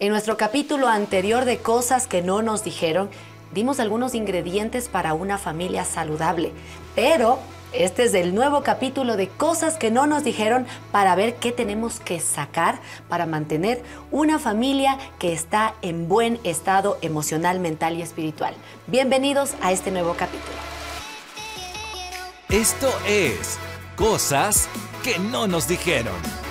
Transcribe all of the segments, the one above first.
En nuestro capítulo anterior de Cosas que no nos dijeron, dimos algunos ingredientes para una familia saludable, pero este es el nuevo capítulo de Cosas que no nos dijeron para ver qué tenemos que sacar para mantener una familia que está en buen estado emocional, mental y espiritual. Bienvenidos a este nuevo capítulo. Esto es Cosas que no nos dijeron.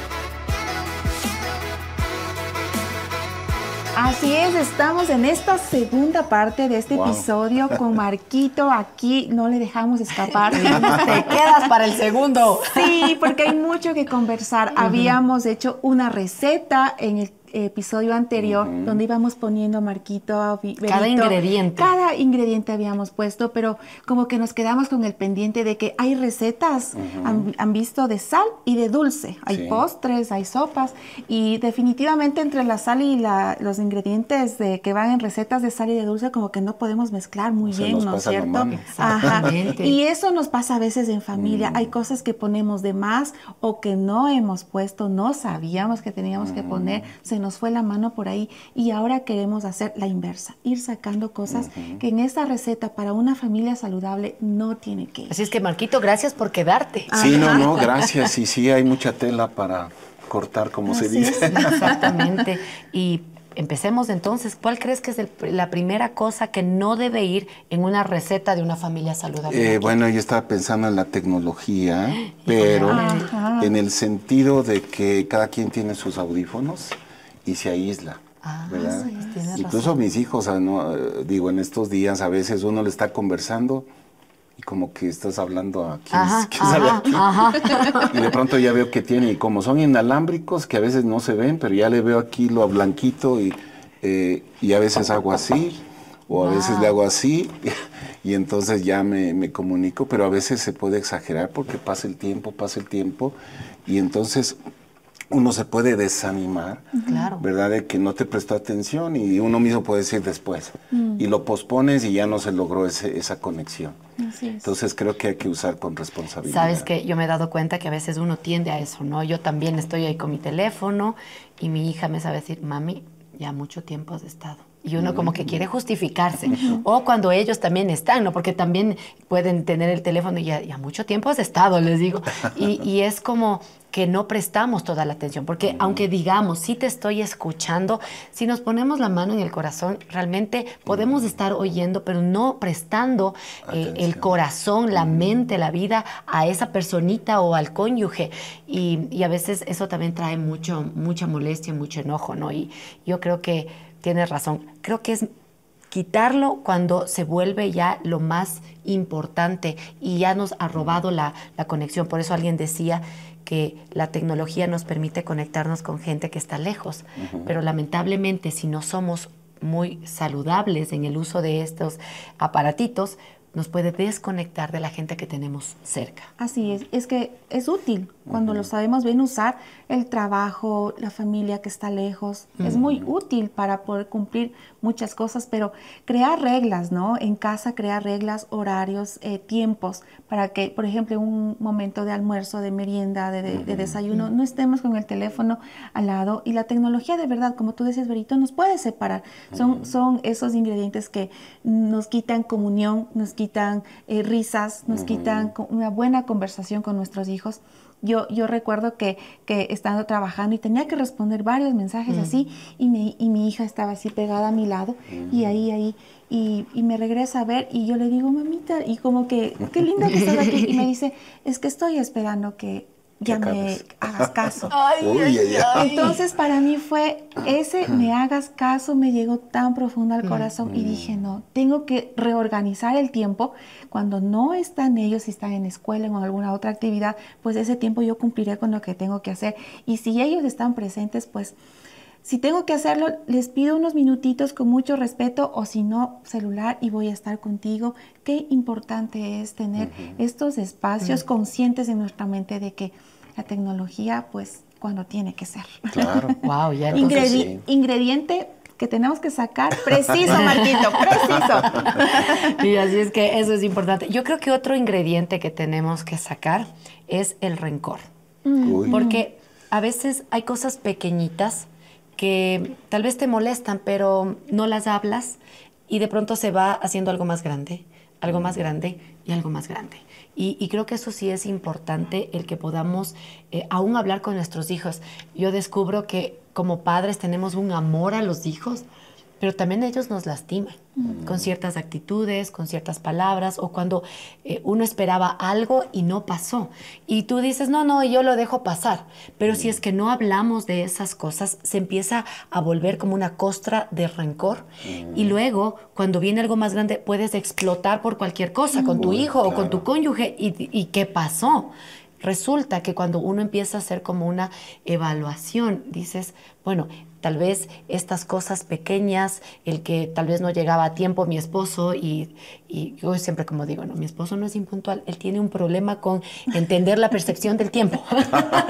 Así es, estamos en esta segunda parte de este episodio con Marquito. Aquí no le dejamos escapar. Te quedas para el segundo. Sí, porque hay mucho que conversar. Habíamos hecho una receta en el episodio anterior, donde íbamos poniendo Marquito, cada ingrediente. Cada ingrediente habíamos puesto, pero como que nos quedamos con el pendiente de que hay recetas, han, visto de sal y de dulce. Hay postres, hay sopas, y definitivamente entre la sal y la, los ingredientes de, que van en recetas de sal y de dulce, como que no podemos mezclar muy bien, ¿no es cierto? Ajá. Y eso nos pasa a veces en familia. Hay cosas que ponemos de más o que no hemos puesto, no sabíamos que teníamos que poner, se nos fue la mano por ahí y ahora queremos hacer la inversa, ir sacando cosas que en esta receta para una familia saludable no tiene que ir. Así es que Marquito, gracias por quedarte. Sí, no, no, gracias. Y sí, hay mucha tela para cortar, como se dice. Exactamente. Y empecemos entonces. ¿Cuál crees que es la primera cosa que no debe ir en una receta de una familia saludable? Eh, bueno, yo estaba pensando en la tecnología, pero en el sentido de que cada quien tiene sus audífonos y se aísla. Ah, ¿verdad? Incluso mis hijos, ¿no? digo, en estos días a veces uno le está conversando y como que estás hablando a quién, sabe aquí. Y de pronto ya veo que tiene, y como son inalámbricos, que a veces no se ven, pero ya le veo aquí lo blanquito y, eh, y a veces hago así, o a veces le hago así, y entonces ya me, me, comunico, pero a veces se puede exagerar porque pasa el tiempo, pasa el tiempo, y entonces uno se puede desanimar, ¿verdad? De que no te prestó atención y uno mismo puede decir después. Mm. Y lo pospones y ya no se logró esa conexión. Entonces creo que hay que usar con responsabilidad. Sabes que yo me he dado cuenta que a veces uno tiende a eso, ¿no? Yo también estoy ahí con mi teléfono y mi hija me sabe decir, mami, ya mucho tiempo has estado y uno como que quiere justificarse. O cuando ellos también están, ¿no? Porque también pueden tener el teléfono y ya, mucho tiempo has estado, les digo. Y, es como que no prestamos toda la atención, porque aunque digamos, sí te estoy escuchando, si nos ponemos la mano en el corazón, realmente podemos estar oyendo, pero no prestando eh, el corazón, la mente, la vida a esa personita o al cónyuge. Y, y a veces eso también trae mucho, mucha molestia, mucho enojo, ¿no? Y yo creo que tienes razón. Creo que es quitarlo cuando se vuelve ya lo más importante y ya nos ha robado la, conexión. Por eso alguien decía que la tecnología nos permite conectarnos con gente que está lejos, pero lamentablemente si no somos muy saludables en el uso de estos aparatitos, nos puede desconectar de la gente que tenemos cerca. Así es, es que es útil cuando lo sabemos bien usar, el trabajo, la familia que está lejos, es muy útil para poder cumplir muchas cosas, pero crear reglas, ¿no? En casa crear reglas, horarios, eh, tiempos, para que, por ejemplo, en un momento de almuerzo, de merienda, de, desayuno, no estemos con el teléfono al lado. Y la tecnología de verdad, como tú decías, Berito, nos puede separar. Son, son esos ingredientes que nos quitan comunión, nos quitan eh, risas, nos quitan una buena conversación con nuestros hijos. Yo, yo recuerdo que, que estando trabajando y tenía que responder varios mensajes así y mi, y mi hija estaba así pegada a mi lado y ahí, ahí, y, y, me regresa a ver y yo le digo, mamita, y como que, qué lindo que estás aquí. Y me dice, es que estoy esperando que ya me hagas caso. Entonces para mí fue ese me hagas caso me llegó tan profundo al corazón y dije, no, tengo que reorganizar el tiempo. Cuando no están ellos, si están en escuela o en alguna otra actividad, pues ese tiempo yo cumpliré con lo que tengo que hacer. Y si ellos están presentes, pues si tengo que hacerlo, les pido unos minutitos con mucho respeto o si no, celular y voy a estar contigo. Qué importante es tener estos espacios conscientes en nuestra mente de que la tecnología, pues, cuando tiene que ser. Claro. wow, ya Ingrediente que tenemos que sacar preciso, Marquito, preciso. y así es que eso es importante. Yo creo que otro ingrediente que tenemos que sacar es el rencor. Porque a veces hay cosas pequeñitas que tal vez te molestan, pero no las hablas y de pronto se va haciendo algo más grande, algo más grande y algo más grande. Y, creo que eso sí es importante, el que podamos eh, aún hablar con nuestros hijos. Yo descubro que como padres tenemos un amor a los hijos, pero también ellos nos lastiman con ciertas actitudes, con ciertas palabras, o cuando eh, uno esperaba algo y no pasó. Y tú dices, no, no, yo lo dejo pasar. Pero si es que no hablamos de esas cosas, se empieza a volver como una costra de rencor. Y luego, cuando viene algo más grande, puedes explotar por cualquier cosa, con tu hijo o con tu cónyuge. ¿Y, ¿Y qué pasó? Resulta que cuando uno empieza a hacer como una evaluación, dices, bueno, tal vez estas cosas pequeñas, el que tal vez no llegaba a tiempo mi esposo y, yo siempre como digo, no, mi esposo no es impuntual, él tiene un problema con entender la percepción del tiempo.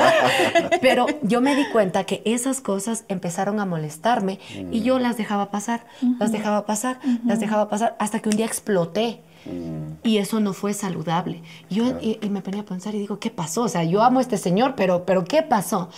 Pero yo me di cuenta que esas cosas empezaron a molestarme y yo las dejaba pasar, las dejaba pasar, las dejaba pasar, hasta que un día exploté. Y eso no fue saludable. Yo y, me ponía a pensar y digo, ¿qué pasó? O sea, yo amo a este señor, pero, pero ¿qué pasó?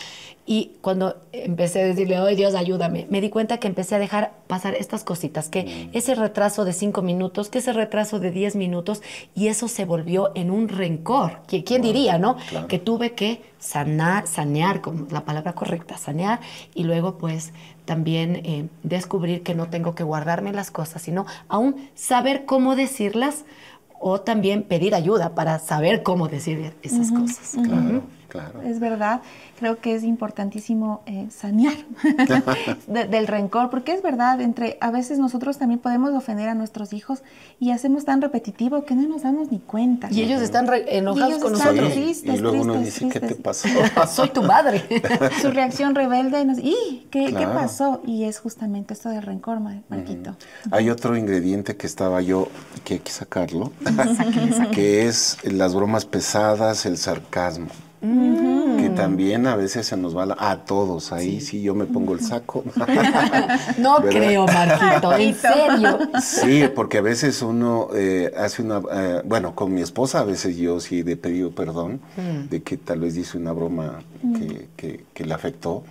Y cuando empecé a decirle, ay Dios, ayúdame, me di cuenta que empecé a dejar pasar estas cositas, que mm. ese retraso de cinco minutos, que ese retraso de diez minutos, y eso se volvió en un rencor. ¿Quién diría, no? Que tuve que sanar, sanear, como la palabra correcta, sanear, y luego pues también eh, descubrir que no tengo que guardarme las cosas, sino aún saber cómo decirlas o también pedir ayuda para saber cómo decir esas cosas. Claro. Es verdad, creo que es importantísimo eh, sanear del rencor, porque es verdad, entre a veces nosotros también podemos ofender a nuestros hijos y hacemos tan repetitivo que no nos damos ni cuenta. Y ellos están enojados con nosotros. y luego uno dice, ¿qué te pasó? Soy tu madre. Su reacción rebelde, nos, ¿y qué, qué, pasó? Y es justamente esto del rencor, Marquito. Hay otro ingrediente que estaba yo, que hay que sacarlo, que es las bromas pesadas, el sarcasmo. Que también a veces se nos va a todos. Ahí sí. yo me pongo el saco. no creo, Marquito, en serio. Sí, porque a veces uno eh, hace una. Eh, bueno, con mi esposa a veces yo sí he pedido perdón mm. de que tal vez dice una broma que, que, le afectó.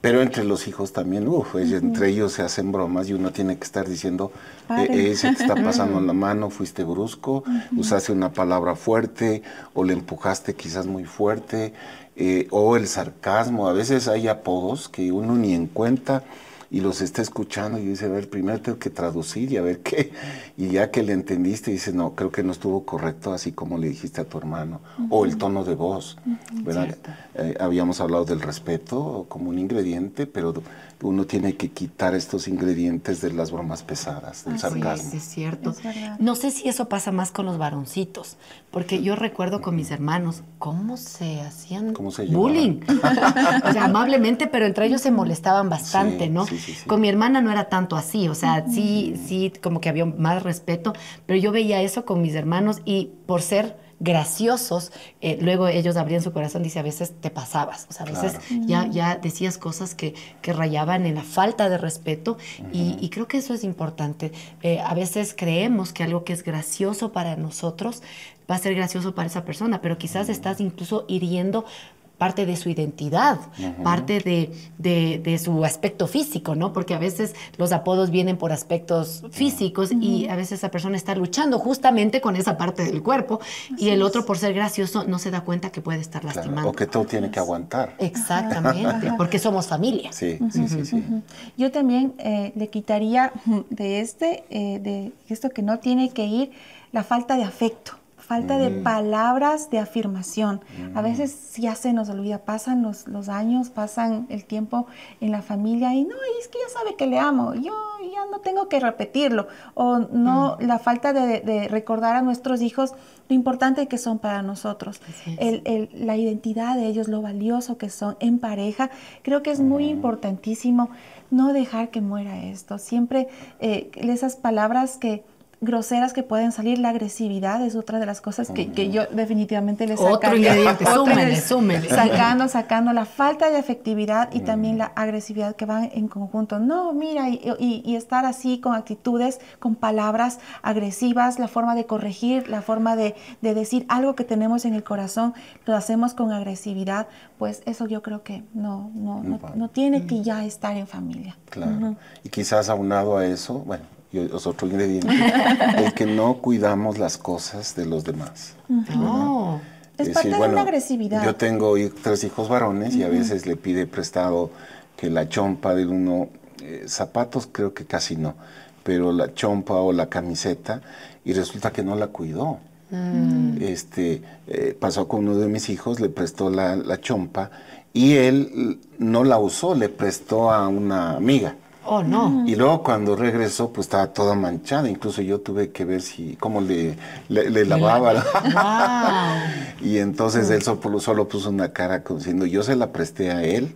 Pero entre los hijos también, uff, entre ellos se hacen bromas y uno tiene que estar diciendo: e, ese te está pasando en la mano, fuiste brusco, usaste una palabra fuerte o le empujaste quizás muy fuerte eh, o el sarcasmo. A veces hay apodos que uno ni en cuenta y los está escuchando y dice, a ver, primero tengo que traducir y a ver qué. Y ya que le entendiste, dice, no, creo que no estuvo correcto así como le dijiste a tu hermano. O el tono de voz, ¿verdad? Eh, habíamos hablado del respeto como un ingrediente, pero uno tiene que quitar estos ingredientes de las bromas pesadas, del sarcasmo. Es, cierto. no sé si eso pasa más con los varoncitos, porque yo recuerdo con mis hermanos cómo se hacían bullying. o sea, amablemente, pero entre ellos se molestaban bastante, ¿no? con mi hermana no era tanto así, o sea, sí, sí, como que había más respeto, pero yo veía eso con mis hermanos y por ser graciosos, eh, luego ellos abrían su corazón, dice, a veces te pasabas, o sea, a veces ya, ya decías cosas que, que, rayaban en la falta de respeto y, creo que eso es importante. Eh, a veces creemos que algo que es gracioso para nosotros va a ser gracioso para esa persona, pero quizás estás incluso hiriendo parte de su identidad, parte de, su aspecto físico, ¿no? Porque a veces los apodos vienen por aspectos físicos y a veces esa persona está luchando justamente con esa parte del cuerpo y el otro por ser gracioso no se da cuenta que puede estar lastimando. o que todo tiene que aguantar. Exactamente, porque somos familia. Sí, sí, sí, sí. Yo también eh, le quitaría de este, eh, de esto que no tiene que ir, la falta de afecto falta de mm. palabras de afirmación. A mm. veces ya se nos olvida, pasan los, los, años, pasan el tiempo en la familia y no, es que ya sabe que le amo, yo ya no tengo que repetirlo. O no, mm. la falta de, recordar a nuestros hijos lo importante que son para nosotros, el, la identidad de ellos, lo valioso que son en pareja. Creo que es muy importantísimo no dejar que muera esto. Siempre eh, esas palabras que groseras que pueden salir, la agresividad es otra de las cosas que, yo definitivamente le saco. Otro ingrediente, súmele, súmele. Sacando, sacando la falta de efectividad y también la agresividad que van en conjunto. No, mira, y, estar así con actitudes, con palabras agresivas, la forma de corregir, la forma de, decir algo que tenemos en el corazón, lo hacemos con agresividad, pues eso yo creo que no, no, no, tiene que ya estar en familia. Claro. Y quizás aunado a eso, bueno, y es otro ingrediente, el que no cuidamos las cosas de los demás. No. Es, parte de una agresividad. Yo tengo tres hijos varones y a veces le pide prestado que la chompa de uno, eh, zapatos creo que casi no, pero la chompa o la camiseta y resulta que no la cuidó. Mm. Este, eh, pasó con uno de mis hijos, le prestó la, la chompa y él no la usó, le prestó a una amiga. Oh, no. Y luego cuando regresó, pues estaba toda manchada. Incluso yo tuve que ver si, cómo le, le, lavaba. y entonces él solo, solo, puso una cara diciendo, yo se la presté a él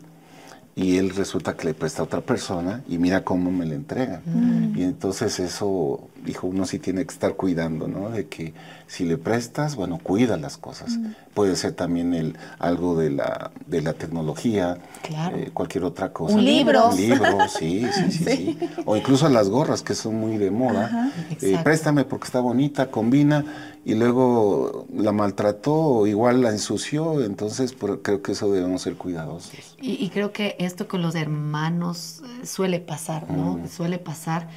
y él resulta que le presta a otra persona y mira cómo me la entregan. Mm. Y entonces eso, dijo, uno sí tiene que estar cuidando, ¿no? De que si le prestas, bueno, cuida las cosas. Mm. Puede ser también el, algo de la, de la tecnología, eh, cualquier otra cosa. Un libro. Un libro, sí, sí, sí, sí, O incluso las gorras que son muy de moda. Eh, préstame porque está bonita, combina y luego la maltrató o igual la ensució, entonces creo que eso debemos ser cuidadosos. Y, creo que esto con los hermanos eh, suele pasar, ¿no? Mm. Suele pasar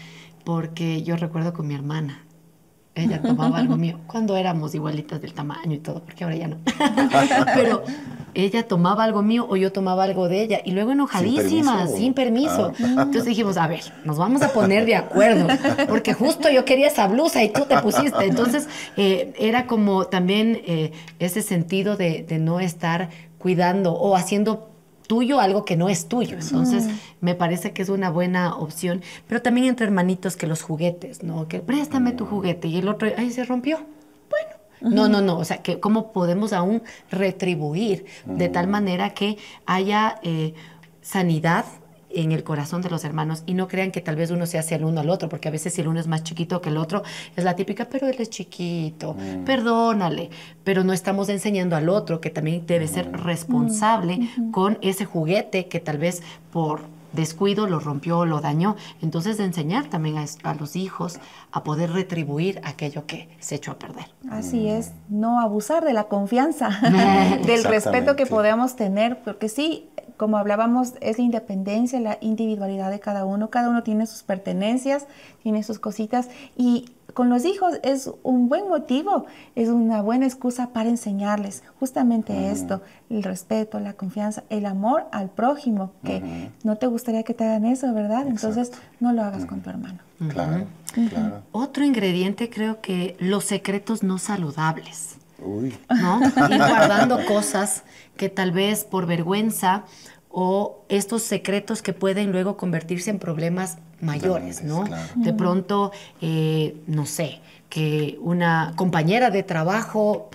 porque yo recuerdo con mi hermana, ella tomaba algo mío, cuando éramos igualitas del tamaño y todo, porque ahora ya no. Pero ella tomaba algo mío o yo tomaba algo de ella y luego enojadísima, sin permiso. Ah. Entonces dijimos, a ver, nos vamos a poner de acuerdo, porque justo yo quería esa blusa y tú te pusiste. Entonces eh, era como también eh, ese sentido de, no estar cuidando o haciendo tuyo algo que no es tuyo. Entonces, me parece que es una buena opción. Pero también entre hermanitos que los juguetes, ¿no? Que préstame tu juguete y el otro, ahí se rompió. Bueno, no, no, no. O sea, que cómo podemos aún retribuir de tal manera que haya eh, sanidad en el corazón de los hermanos y no crean que tal vez uno se hace el uno al otro, porque a veces si el uno es más chiquito que el otro, es la típica, pero él es chiquito, mm. perdónale, pero no estamos enseñando al otro que también debe ser mm. responsable con ese juguete que tal vez por descuido lo rompió, lo dañó. Entonces, de enseñar también a, los hijos a poder retribuir aquello que se echó a perder. Así es, no abusar de la confianza, del respeto que podemos tener, porque sí, como hablábamos, es la independencia, la individualidad de cada uno. Cada uno tiene sus pertenencias, tiene sus cositas y con los hijos es un buen motivo, es una buena excusa para enseñarles justamente esto, el respeto, la confianza, el amor al prójimo, que no te gustaría que te hagan eso, ¿verdad? Entonces no lo hagas con tu hermano. Claro, claro. Otro ingrediente creo que los secretos no saludables. Uy. ¿No? Ir guardando cosas que tal vez por vergüenza o estos secretos que pueden luego convertirse en problemas mayores, ¿no? De pronto, eh, no sé, que una compañera de trabajo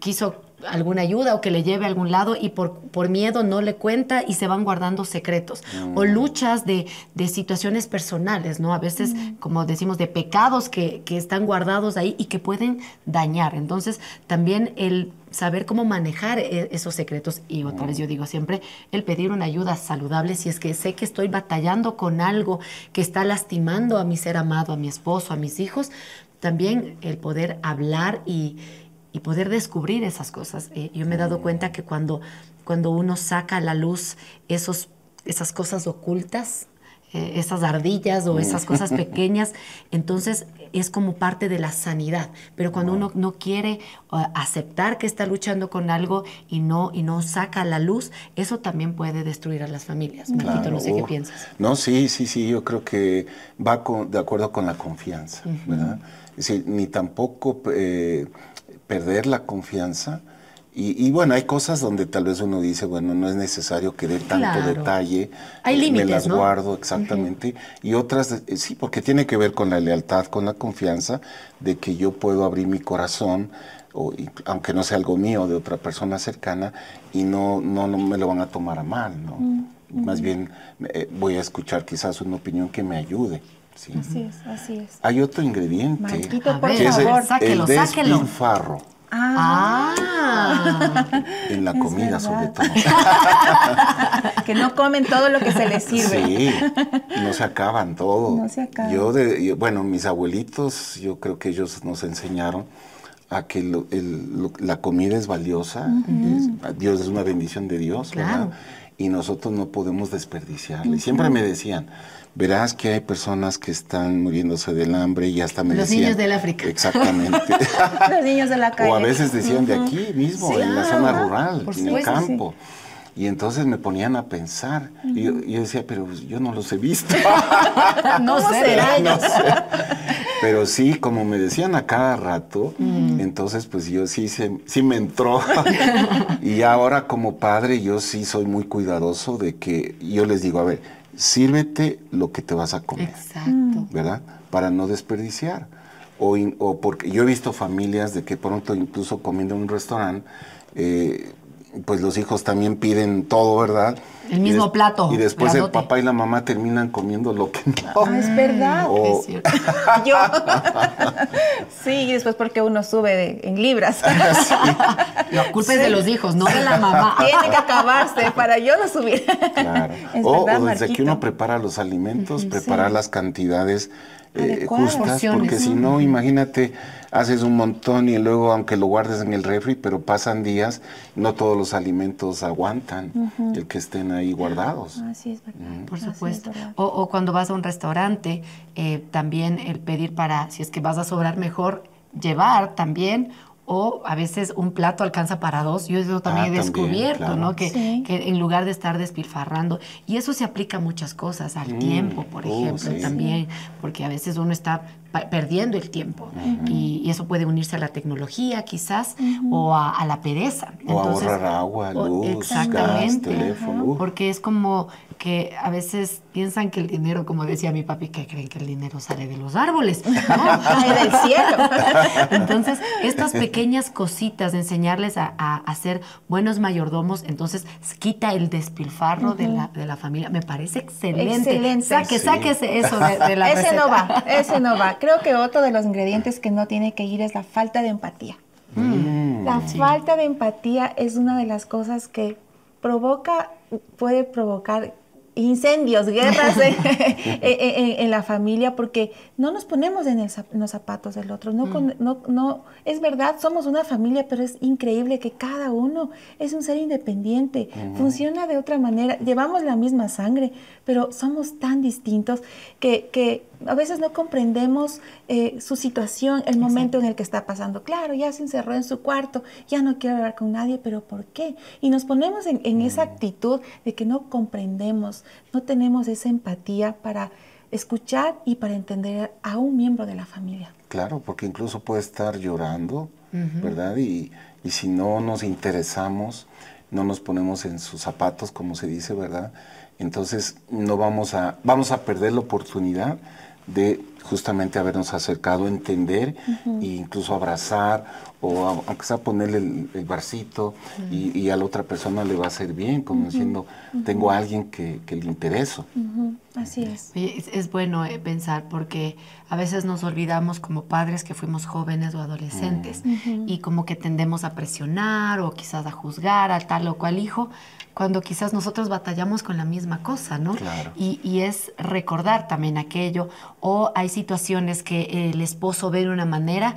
quiso alguna ayuda o que le lleve a algún lado y por, por miedo no le cuenta y se van guardando secretos. O mm. luchas de, de, situaciones personales, ¿no? A veces, como decimos, de pecados que, que, están guardados ahí y que pueden dañar. Entonces, también el saber cómo manejar e, esos secretos y otra vez yo digo siempre el pedir una ayuda saludable si es que sé que estoy batallando con algo que está lastimando a mi ser amado, a mi esposo, a mis hijos, también el poder hablar y, poder descubrir esas cosas. Eh, yo me he dado cuenta que cuando, cuando uno saca a la luz esos, esas cosas ocultas, eh, esas ardillas o esas cosas pequeñas, entonces es como parte de la sanidad. Pero cuando uno no quiere uh, aceptar que está luchando con algo y no, y no saca la luz, eso también puede destruir a las familias. Marquito, no sé qué piensas. No, sí, sí, sí, yo creo que va de acuerdo con la confianza, ¿verdad? Es decir, ni tampoco eh, perder la confianza, y, bueno, hay cosas donde tal vez uno dice, bueno, no es necesario que dé tanto detalle. Hay límites, Me las guardo, exactamente. Y otras, eh, sí, porque tiene que ver con la lealtad, con la confianza de que yo puedo abrir mi corazón, o, aunque no sea algo mío, de otra persona cercana, y no, no, me lo van a tomar a mal, ¿no? más bien eh, voy a escuchar quizás una opinión que me ayude. ¿Sí? Así es, así es. Hay otro ingrediente Marquito, por que favor. es el, el despilfarro. Ah. En la comida, sobre todo. que no comen todo lo que se les sirve. Sí, no se acaban todo. No se acaban. Yo, de, bueno, mis abuelitos, yo creo que ellos nos enseñaron a que la comida es valiosa. Dios es una bendición de Dios, ¿verdad? Y nosotros no podemos desperdiciarla. Siempre me decían, verás que hay personas que están muriéndose del hambre y hasta me Los decían... niños del África. Exactamente. Los niños de la calle. O a veces decían de aquí mismo, en la zona rural, en el campo. Y entonces me ponían a pensar. y, yo, decía, pero yo no los he visto. no sé, no sé. Pero sí, como me decían a cada rato, entonces pues yo sí, sí me entró. y ahora como padre yo sí soy muy cuidadoso de que yo les digo, a ver, sírvete lo que te vas a comer. Exacto. ¿Verdad? Para no desperdiciar. O, o, porque yo he visto familias de que pronto incluso comiendo en un restaurante, eh, pues los hijos también piden todo, ¿verdad? El mismo plato. Y después el papá y la mamá terminan comiendo lo que no. Ah, es verdad. Es cierto. Yo. sí, y después porque uno sube en libras. sí. La culpa es de los hijos, no de la mamá. Tiene que acabarse para yo no subir. Claro. Es o, verdad, o desde Marquito. que uno prepara los alimentos, preparar las cantidades eh, justas, Porciones. porque si no, imagínate, haces un montón y luego, aunque lo guardes en el refri, pero pasan días, no todos los alimentos aguantan el que estén ahí guardados. Ah, sí, es verdad. Por es supuesto. verdad. O, o cuando vas a un restaurante, eh, también el pedir para, si es que vas a sobrar mejor, llevar también. O a veces un plato alcanza para dos. Yo eso también Ah, he también, descubierto, claro. ¿no? Que, Sí. que en lugar de estar despilfarrando. Y eso se aplica a muchas cosas, al tiempo, por Oh, ejemplo, sí. también. Porque a veces uno está perdiendo el tiempo. y, y eso puede unirse a la tecnología, quizás, o a, a la pereza. O ahorrar agua, o- luz, gas, exactamente. teléfono. Uh. Porque es como que a veces piensan que el dinero, como decía mi papi, que creen que el dinero sale de los árboles. ¿no? Cae del cielo. Entonces, estas pequeñas cositas de enseñarles a, a- a ser buenos mayordomos, entonces quita el despilfarro de, la, de la familia. Me parece excelente. Excelente. Saque, Sí. sáquese eso de, de la ese no va, ese no va. Creo que otro de los ingredientes que no tiene que ir es la falta de empatía. Mm. La falta de empatía es una de las cosas que provoca, puede provocar incendios, guerras en, en- en- en la familia, porque no nos ponemos en, el los zapatos del otro. No, con- no, no, es verdad, somos una familia, pero es increíble que cada uno es un ser independiente, funciona de otra manera, llevamos la misma sangre, pero somos tan distintos que, que a veces no comprendemos eh, su situación, el momento en el que está pasando. Claro, ya se encerró en su cuarto, ya no quiere hablar con nadie, pero ¿por qué? Y nos ponemos en, en esa actitud de que no comprendemos, no tenemos esa empatía para escuchar y para entender a un miembro de la familia. Claro, porque incluso puede estar llorando, ¿verdad? Y, y si no nos interesamos, no nos ponemos en sus zapatos, como se dice, ¿verdad? Entonces no vamos a, vamos a perder la oportunidad de justamente habernos acercado, entender e incluso abrazar o a- aunque sea ponerle el, el barcito y, y a la otra persona le va a hacer bien, como diciendo, tengo a alguien que, que le intereso. Así es. Es, es bueno eh, pensar porque a veces nos olvidamos como padres que fuimos jóvenes o adolescentes y como que tendemos a presionar o quizás a juzgar a tal o cual hijo cuando quizás nosotros batallamos con la misma cosa, ¿no? Claro. Y, y es recordar también aquello o hay situaciones que el esposo ve de una manera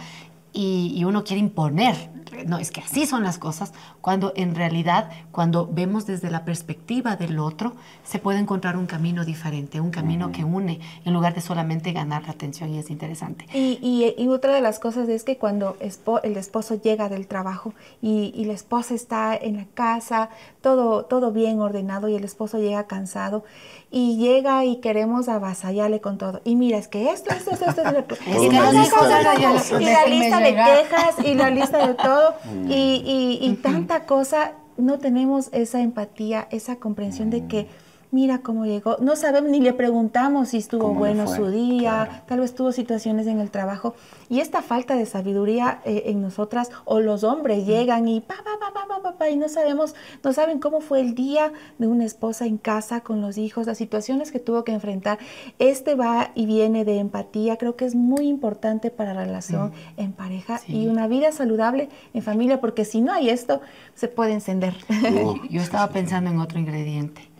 y, y uno quiere imponer. No, es que así son las cosas, cuando en realidad, cuando vemos desde la perspectiva del otro, se puede encontrar un camino diferente, un camino que une, en lugar de solamente ganar la atención y es interesante. Y, y- y otra de las cosas es que cuando espo- el esposo llega del trabajo y, y la esposa está en la casa, todo, todo bien ordenado y el esposo llega cansado y llega y queremos avasallarle con todo. Y mira, es que esto, esto, esto, esto, esto. Y la lista de quejas y la lista de todo. Y, y- y tanta cosa, no tenemos esa empatía, esa comprensión de que mira cómo llegó. No sabemos ni le preguntamos si estuvo bueno su día, tal vez tuvo situaciones en el trabajo. Y esta falta de sabiduría eh, en nosotras, o los hombres llegan y pa, pa, pa, pa, pa, pa, y no sabemos, no saben cómo fue el día de una esposa en casa con los hijos, las situaciones que tuvo que enfrentar. Este va y viene de empatía, creo que es muy importante para la relación en pareja y una vida saludable en familia, porque si no hay esto, se puede encender. Yo estaba pensando en otro ingrediente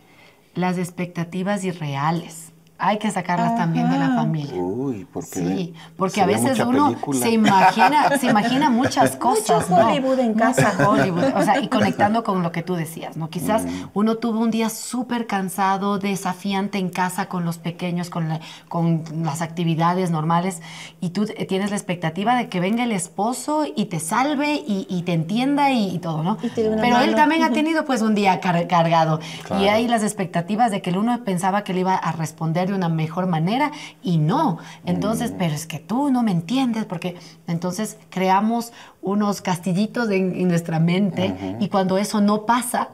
las expectativas irreales. Hay que sacarlas también de la familia. Uy, ¿por qué? Sí, porque a veces uno se imagina, se imagina muchas cosas. Mucho Hollywood en casa. Hollywood, o sea, y conectando con lo que tú decías, ¿no? Quizás mm. uno tuvo un día súper cansado, desafiante en casa con los pequeños, con, con las actividades normales, y tú tienes la expectativa de que venga el esposo y te salve y, te entienda y, todo, ¿no? Pero él también ha tenido pues un día cargado. Y hay las expectativas de que el uno pensaba que le iba a responder una mejor manera y no. Entonces, mm. pero es que tú no me entiendes porque entonces creamos unos castillitos en, nuestra mente y cuando eso no pasa,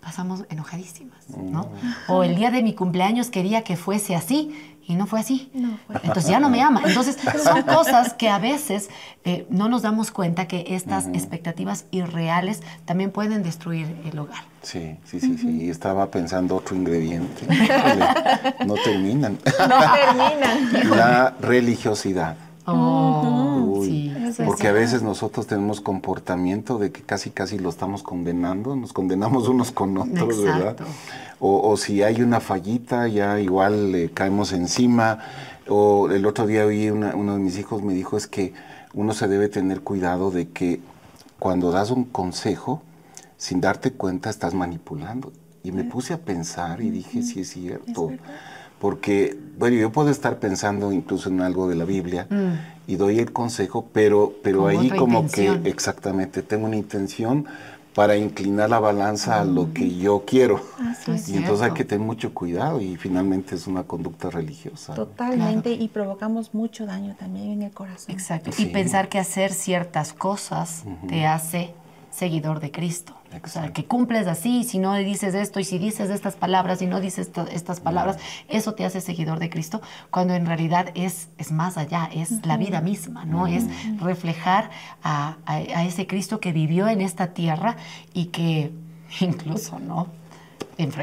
pasamos enojadísimas, ¿no? Mm. O el día de mi cumpleaños quería que fuese así y no fue así. Entonces ya no me ama. Entonces son cosas que a veces eh, no nos damos cuenta que estas expectativas irreales también pueden destruir el hogar. Sí, sí, sí, sí. Estaba pensando otro ingrediente. no terminan. No terminan. La religiosidad. Oh, sí. Porque a veces nosotros tenemos comportamiento de que casi casi lo estamos condenando, nos condenamos unos con otros, ¿verdad? O, si hay una fallita, ya igual le caemos encima. O el otro día oí uno de mis hijos me dijo es que uno se debe tener cuidado de que cuando das un consejo, sin darte cuenta estás manipulando. Y me puse a pensar y dije, sí es cierto. Porque, bueno, yo puedo estar pensando incluso en algo de la Biblia mm. Y doy el consejo, pero, pero ahí como que exactamente tengo una intención para inclinar la balanza a lo que yo quiero. y entonces hay que tener mucho cuidado y finalmente es una conducta religiosa. Totalmente y provocamos mucho daño también en el corazón. Exacto. Y pensar que hacer ciertas cosas te hace seguidor de Cristo. O sea, que cumples así, si no dices esto y si dices estas palabras y no dices estas palabras, eso te hace seguidor de Cristo, cuando en realidad es, es más allá, es la vida misma, ¿no? Es reflejar a, a ese Cristo que vivió en esta tierra y que incluso, ¿no?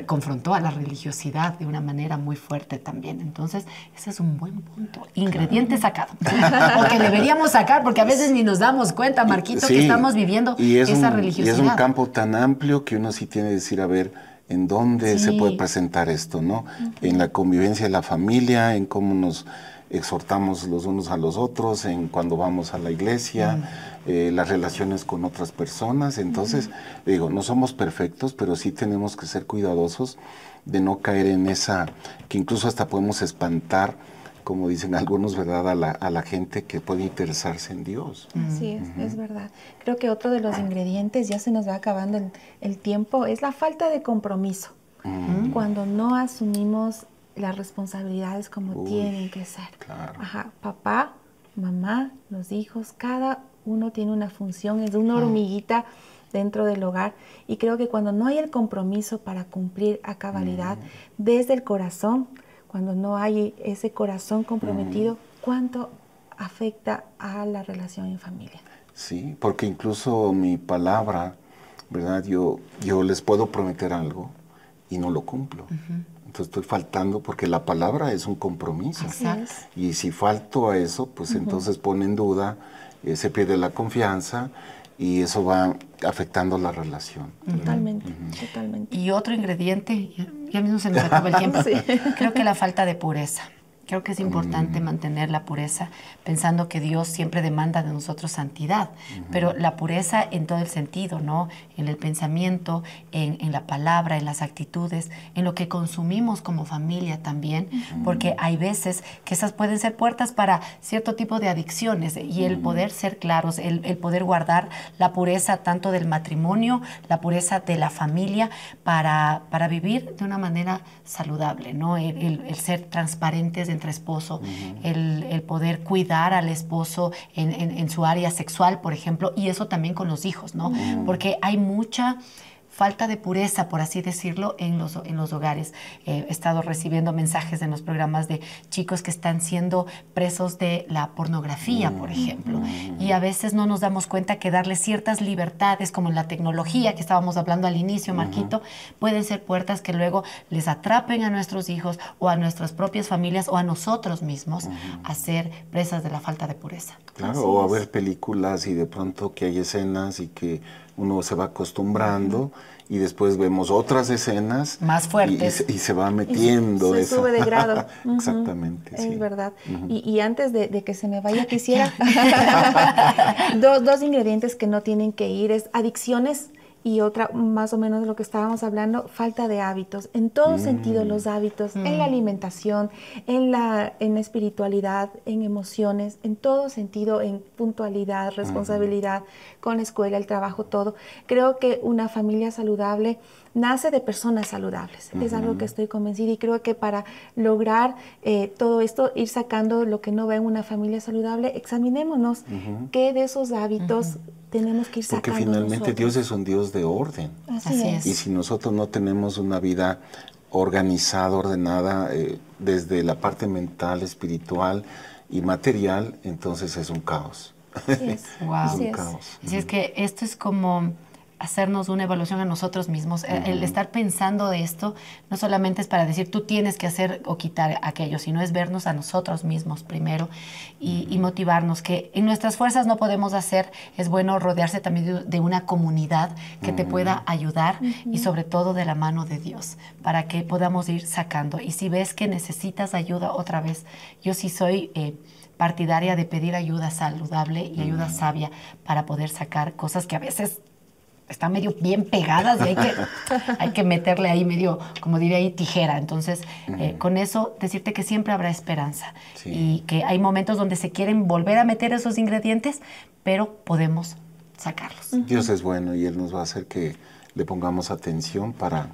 Confrontó a la religiosidad de una manera muy fuerte también. Entonces, ese es un buen punto. Ingrediente sacado. o que deberíamos sacar, porque a veces ni nos damos cuenta, Marquito, que estamos viviendo esa religiosidad. Y es un campo tan amplio que uno sí tiene que decir, a ver, en dónde se puede presentar esto, ¿no? En la convivencia de la familia, en cómo nos exhortamos los unos a los otros, en cuando vamos a la iglesia, eh, las relaciones con otras personas. Entonces, digo, no somos perfectos, pero sí tenemos que ser cuidadosos de no caer en esa, que incluso hasta podemos espantar, como dicen algunos, ¿verdad?, a la, a la gente que puede interesarse en Dios. Así es, es verdad. Creo que otro de los ingredientes, ya se nos va acabando el, el tiempo, es la falta de compromiso. Cuando no asumimos las responsabilidades como tienen que ser. Ajá, papá, mamá, los hijos, cada uno tiene una función, es una hormiguita dentro del hogar y creo que cuando no hay el compromiso para cumplir a cabalidad mm. desde el corazón, cuando no hay ese corazón comprometido, mm. ¿cuánto afecta a la relación en familia? Sí, porque incluso mi palabra, ¿verdad? Yo, yo les puedo prometer algo y no lo cumplo estoy faltando porque la palabra es un compromiso. Y si falto a eso, pues entonces pone en duda, eh, se pierde la confianza y eso va afectando la relación. Totalmente, totalmente. Y otro ingrediente, ya, mismo se nos acaba el tiempo, creo que la falta de pureza. Creo que es importante mantener la pureza, pensando que Dios siempre demanda de nosotros santidad, pero la pureza en todo el sentido, ¿no? En el pensamiento, en, la palabra, en las actitudes, en lo que consumimos como familia también, porque hay veces que esas pueden ser puertas para cierto tipo de adicciones y el poder ser claros, el, poder guardar la pureza tanto del matrimonio, la pureza de la familia, para, para vivir de una manera saludable, ¿no? El, el ser transparentes entre esposo, el, poder cuidar al esposo en, su área sexual, por ejemplo, y eso también con los hijos, ¿no? Porque hay mucha falta de pureza, por así decirlo, en los, en los hogares. Eh, he estado recibiendo mensajes en los programas de chicos que están siendo presos de la pornografía, por ejemplo. Y a veces no nos damos cuenta que darles ciertas libertades, como en la tecnología que estábamos hablando al inicio, Marquito, pueden ser puertas que luego les atrapen a nuestros hijos o a nuestras propias familias o a nosotros mismos a ser presas de la falta de pureza. Claro, o a ver películas y de pronto que hay escenas y que uno se va acostumbrando y después vemos otras escenas más fuertes y, se va metiendo. se, sube de grado. Exactamente. Es verdad. y, antes de, que se me vaya, quisiera dos, dos ingredientes que no tienen que ir es adicciones y otra, más o menos de lo que estábamos hablando, falta de hábitos. En todo sentido, los mm. hábitos, en la mm. alimentación, en la, en espiritualidad, en emociones, en todo sentido, en puntualidad, responsabilidad, con la escuela, el trabajo, todo. Creo que una familia saludable nace de personas saludables. Es algo que estoy convencida y creo que para lograr eh, todo esto, ir sacando lo que no va en una familia saludable, examinémonos qué de esos hábitos tenemos que ir sacando. Porque finalmente Dios es un Dios de orden. Así, es. Y si nosotros no tenemos una vida organizada, ordenada, eh, desde la parte mental, espiritual y material, entonces es un caos. es. un caos. Así es que esto es como hacernos una evaluación a nosotros mismos. El estar pensando de esto no solamente es para decir tú tienes que hacer o quitar aquello, sino es vernos a nosotros mismos primero y, motivarnos que en nuestras fuerzas no podemos hacer. Es bueno rodearse también de, una comunidad que te pueda ayudar y sobre todo de la mano de Dios para que podamos ir sacando. Y si ves que necesitas ayuda otra vez, yo sí soy... Eh, partidaria de pedir ayuda saludable y ayuda sabia para poder sacar cosas que a veces están medio bien pegadas y hay que, hay que meterle ahí medio, como diría ahí, tijera. Entonces, eh, con eso, decirte que siempre habrá esperanza y que hay momentos donde se quieren volver a meter esos ingredientes, pero podemos sacarlos. Dios es bueno y Él nos va a hacer que le pongamos atención para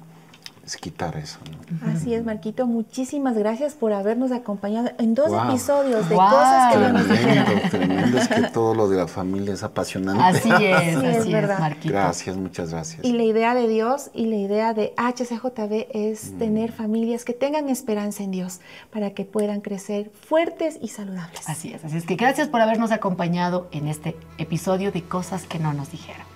es quitar eso. Así es, Marquito. Muchísimas gracias por habernos acompañado en dos episodios de cosas que tremendo, nos dijeron. Tremendo, es que todo lo de la familia es apasionante. Así es, así, es, Marquito. Gracias, muchas gracias. Y la idea de Dios y la idea de HCJB es mm. tener familias que tengan esperanza en Dios para que puedan crecer fuertes y saludables. Así es, así es que gracias por habernos acompañado en este episodio de Cosas que no nos dijeron.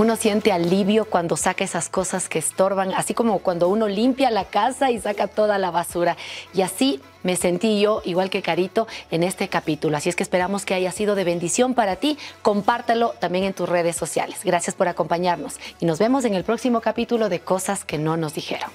Uno siente alivio cuando saca esas cosas que estorban, así como cuando uno limpia la casa y saca toda la basura. Y así me sentí yo, igual que Carito, en este capítulo. Así es que esperamos que haya sido de bendición para ti. Compártelo también en tus redes sociales. Gracias por acompañarnos y nos vemos en el próximo capítulo de Cosas que no nos dijeron.